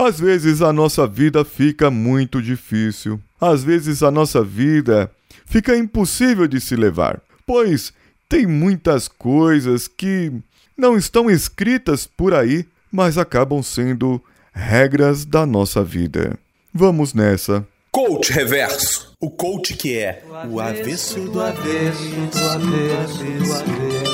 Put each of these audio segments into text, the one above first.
Às vezes a nossa vida fica muito difícil. Às vezes a nossa vida fica impossível de se levar, pois tem muitas coisas que não estão escritas por aí, mas acabam sendo regras da nossa vida. Vamos nessa. Coach Reverso. O coach que é o avesso do avesso do avesso do avesso.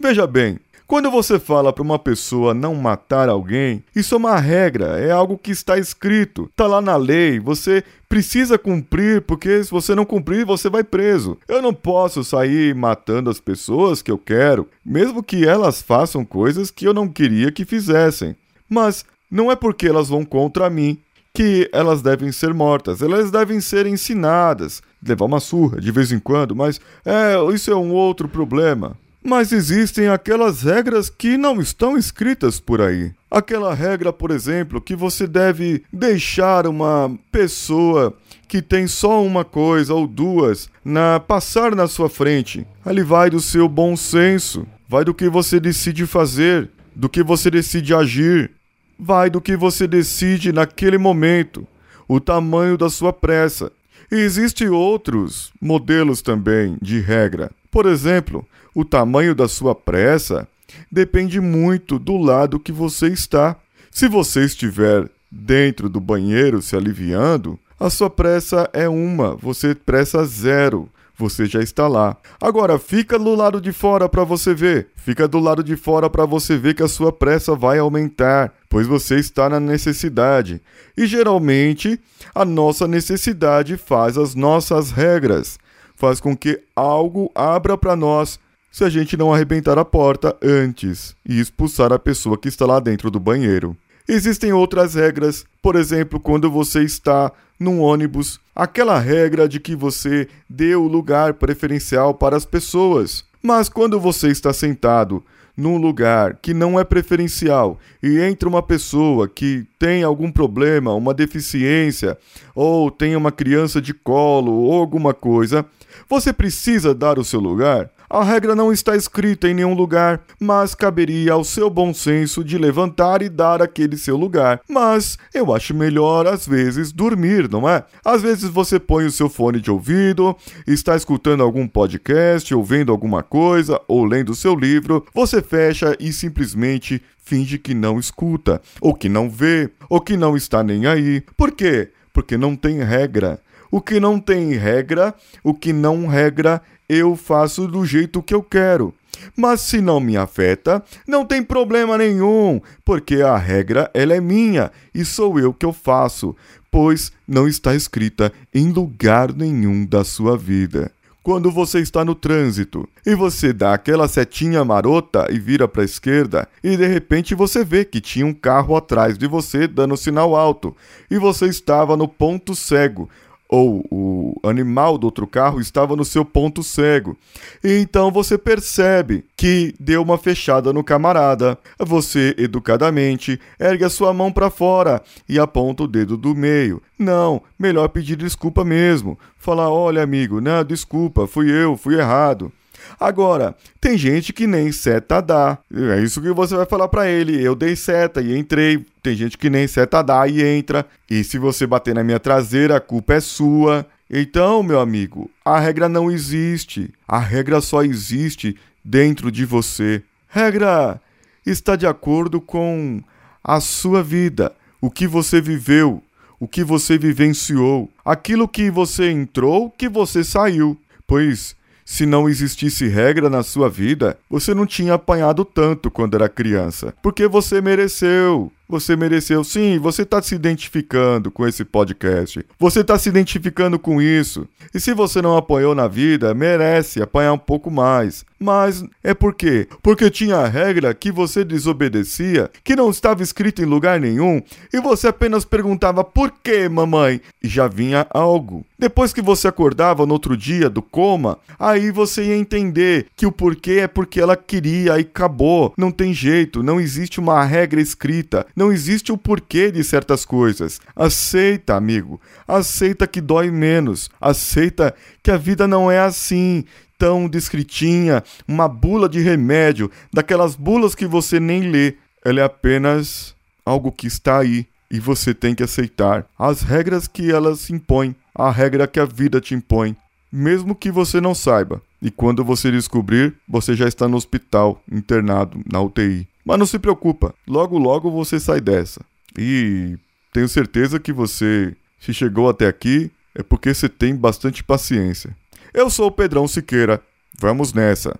Veja bem, quando você fala para uma pessoa não matar alguém, isso é uma regra, é algo que está escrito, está lá na lei, você precisa cumprir, porque se você não cumprir, você vai preso. Eu não posso sair matando as pessoas que eu quero, mesmo que elas façam coisas que eu não queria que fizessem. Mas não é porque elas vão contra mim que elas devem ser mortas, elas devem ser ensinadas, levar uma surra de vez em quando, mas é, isso é um outro problema. Mas existem aquelas regras que não estão escritas por aí. Aquela regra, por exemplo, que você deve deixar uma pessoa que tem só uma coisa ou duas na passar na sua frente. Ali vai do seu bom senso, vai do que você decide fazer, do que você decide agir, vai do que você decide naquele momento, o tamanho da sua pressa. E existem outros modelos também de regra. Por exemplo, o tamanho da sua pressa depende muito do lado que você está. Se você estiver dentro do banheiro se aliviando, a sua pressa é uma, você pressa zero. Você já está lá. Agora fica do lado de fora para você ver. Fica do lado de fora para você ver que a sua pressa vai aumentar, pois você está na necessidade. E geralmente, a nossa necessidade faz as nossas regras, faz com que algo abra para nós se a gente não arrebentar a porta antes e expulsar a pessoa que está lá dentro do banheiro. Existem outras regras, por exemplo, quando você está num ônibus, aquela regra de que você dê o lugar preferencial para as pessoas. Mas quando você está sentado num lugar que não é preferencial e entra uma pessoa que tem algum problema, uma deficiência, ou tem uma criança de colo ou alguma coisa, você precisa dar o seu lugar? A regra não está escrita em nenhum lugar, mas caberia ao seu bom senso de levantar e dar aquele seu lugar. Mas eu acho melhor, às vezes, dormir, não é? Às vezes você põe o seu fone de ouvido, está escutando algum podcast, ou vendo alguma coisa, ou lendo seu livro, você fecha e simplesmente finge que não escuta, ou que não vê, ou que não está nem aí. Por quê? Porque não tem regra. O que não tem regra, o que não regra, eu faço do jeito que eu quero. Mas se não me afeta, não tem problema nenhum, porque a regra ela é minha e sou eu que eu faço, pois não está escrita em lugar nenhum da sua vida. Quando você está no trânsito e você dá aquela setinha marota e vira para a esquerda, e de repente você vê que tinha um carro atrás de você dando sinal alto, e você estava no ponto cego, ou o animal do outro carro estava no seu ponto cego. E então você percebe que deu uma fechada no camarada. Você, educadamente, ergue a sua mão para fora e aponta o dedo do meio. Não, melhor pedir desculpa mesmo. Falar: olha, amigo, não, desculpa, fui eu, fui errado. Agora, tem gente que nem seta dá. É isso que você vai falar para ele. Eu dei seta e entrei. Tem gente que nem seta dá e entra. E se você bater na minha traseira, a culpa é sua. Então, meu amigo, a regra não existe. A regra só existe dentro de você. Regra está de acordo com a sua vida, o que você viveu, o que você vivenciou, aquilo que você entrou, que você saiu. Pois se não existisse regra na sua vida, você não tinha apanhado tanto quando era criança. Porque você mereceu. Você mereceu. Sim, você está se identificando com esse podcast. Você está se identificando com isso. E se você não apanhou na vida, merece apanhar um pouco mais. Mas é por quê? Porque tinha a regra que você desobedecia, que não estava escrita em lugar nenhum, e você apenas perguntava por quê, mamãe? E já vinha algo. Depois que você acordava no outro dia do coma, aí você ia entender que o porquê é porque ela queria e acabou. Não tem jeito, não existe uma regra escrita, existe o porquê de certas coisas. Aceita, amigo. Aceita que dói menos. Aceita que a vida não é assim tão descritinha, uma bula de remédio, daquelas bulas que você nem lê. ela é apenas algo que está aí e você tem que aceitar as regras que elas impõem, a regra que a vida te impõe, mesmo que você não saiba. E quando você descobrir, você já está no hospital, internado, na UTI. Mas não se preocupa, logo logo você sai dessa. E tenho certeza que você, se chegou até aqui, é porque você tem bastante paciência. Eu sou o Pedrão Siqueira. Vamos nessa.